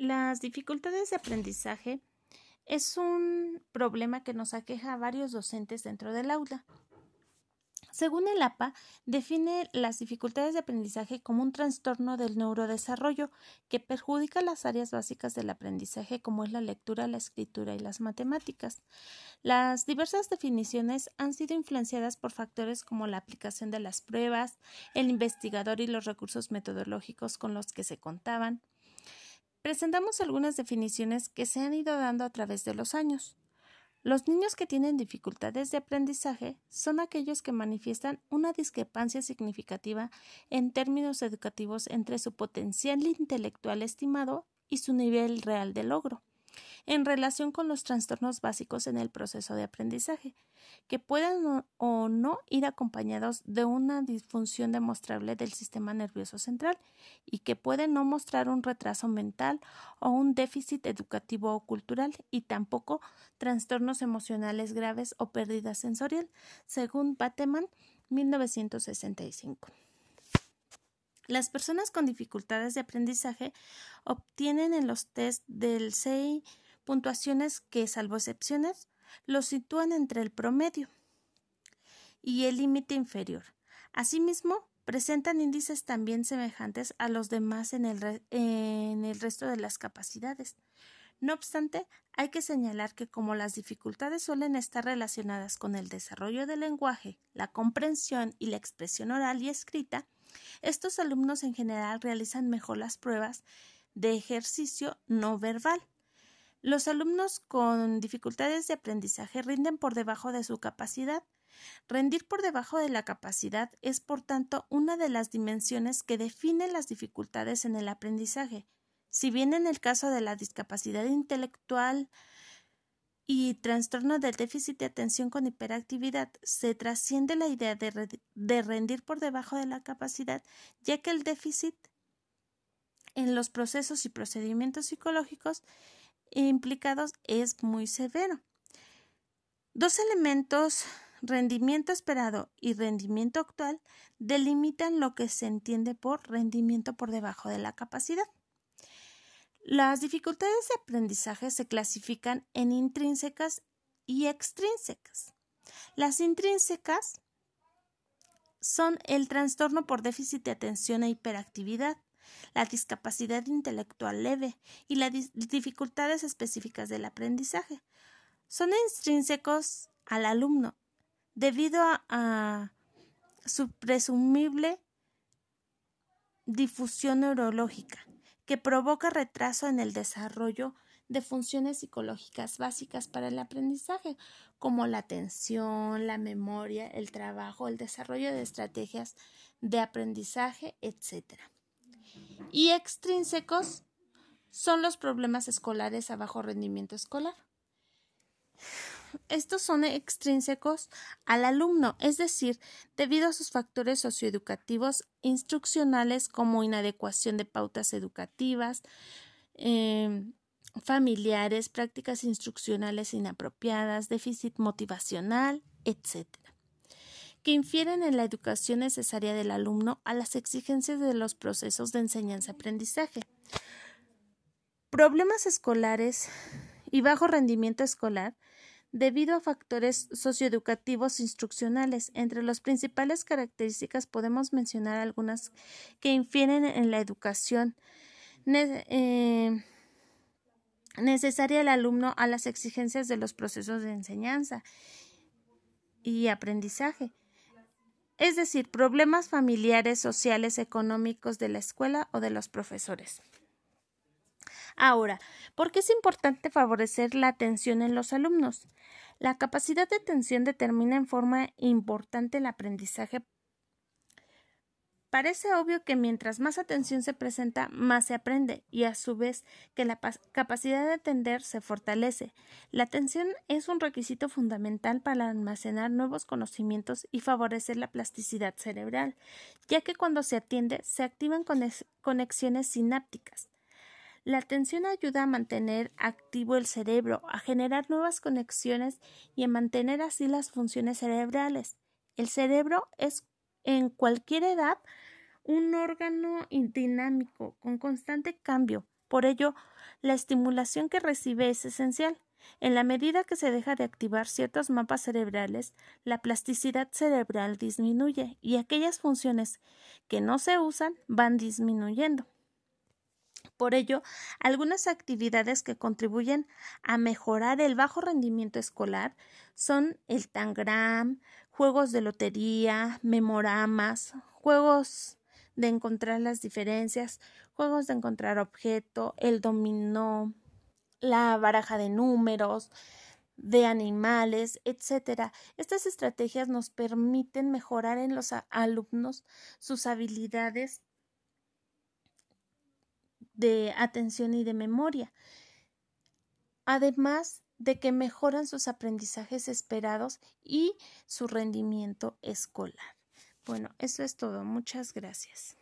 Las dificultades de aprendizaje es un problema que nos aqueja a varios docentes dentro del aula. Según el APA, define las dificultades de aprendizaje como un trastorno del neurodesarrollo que perjudica las áreas básicas del aprendizaje como es la lectura, la escritura y las matemáticas. Las diversas definiciones han sido influenciadas por factores como la aplicación de las pruebas, el investigador y los recursos metodológicos con los que se contaban. Presentamos algunas definiciones que se han ido dando a través de los años. Los niños que tienen dificultades de aprendizaje son aquellos que manifiestan una discrepancia significativa en términos educativos entre su potencial intelectual estimado y su nivel real de logro en relación con los trastornos básicos en el proceso de aprendizaje, que pueden o no ir acompañados de una disfunción demostrable del sistema nervioso central y que pueden no mostrar un retraso mental o un déficit educativo o cultural y tampoco trastornos emocionales graves o pérdida sensorial, según Bateman 1965. Las personas con dificultades de aprendizaje obtienen en los test del CI puntuaciones que, salvo excepciones, los sitúan entre el promedio y el límite inferior. Asimismo, presentan índices también semejantes a los demás en el, en el resto de las capacidades. No obstante, hay que señalar que como las dificultades suelen estar relacionadas con el desarrollo del lenguaje, la comprensión y la expresión oral y escrita, estos alumnos en general realizan mejor las pruebas de ejercicio no verbal. Los alumnos con dificultades de aprendizaje rinden por debajo de su capacidad. Rendir por debajo de la capacidad es, por tanto, una de las dimensiones que define las dificultades en el aprendizaje. Si bien en el caso de la discapacidad intelectual y trastorno del déficit de atención con hiperactividad se trasciende la idea de, rendir por debajo de la capacidad, ya que el déficit en los procesos y procedimientos psicológicos implicados es muy severo. Dos elementos, rendimiento esperado y rendimiento actual, delimitan lo que se entiende por rendimiento por debajo de la capacidad. Las dificultades de aprendizaje se clasifican en intrínsecas y extrínsecas. Las intrínsecas son el trastorno por déficit de atención e hiperactividad, la discapacidad intelectual leve y las dificultades específicas del aprendizaje. Son extrínsecos al alumno debido a, su presumible difusión neurológica que provoca retraso en el desarrollo de funciones psicológicas básicas para el aprendizaje, como la atención, la memoria, el trabajo, el desarrollo de estrategias de aprendizaje, etc. Y extrínsecos son los problemas escolares a bajo rendimiento escolar. Estos son extrínsecos al alumno, es decir, debido a sus factores socioeducativos instruccionales como inadecuación de pautas educativas, em, familiares, prácticas instruccionales inapropiadas, déficit motivacional, etc., que infieren en la educación necesaria del alumno a las exigencias de los procesos de enseñanza-aprendizaje. Problemas escolares y bajo rendimiento escolar debido a factores socioeducativos instruccionales. Entre las principales características podemos mencionar algunas que infieren en la educación eh, necesaria al alumno a las exigencias de los procesos de enseñanza y aprendizaje. Es decir, problemas familiares, sociales, económicos de la escuela o de los profesores. Ahora, ¿por qué es importante favorecer la atención en los alumnos? La capacidad de atención determina en forma importante el aprendizaje. Parece obvio que mientras más atención se presenta, más se aprende y a su vez que la capacidad de atender se fortalece. La atención es un requisito fundamental para almacenar nuevos conocimientos y favorecer la plasticidad cerebral, ya que cuando se atiende se activan conexiones sinápticas. La atención ayuda a mantener activo el cerebro, a generar nuevas conexiones y a mantener así las funciones cerebrales. El cerebro es en cualquier edad un órgano dinámico, con constante cambio. Por ello, la estimulación que recibe es esencial. En la medida que se deja de activar ciertos mapas cerebrales, la plasticidad cerebral disminuye y aquellas funciones que no se usan van disminuyendo. Por ello, algunas actividades que contribuyen a mejorar el bajo rendimiento escolar son el tangram, juegos de lotería, memoramas, juegos de encontrar las diferencias, juegos de encontrar objeto, el dominó, la baraja de números, de animales, etc. Estas estrategias nos permiten mejorar en los alumnos sus habilidades de atención y de memoria, además de que mejoran sus aprendizajes esperados y su rendimiento escolar. Bueno, eso es todo. Muchas gracias.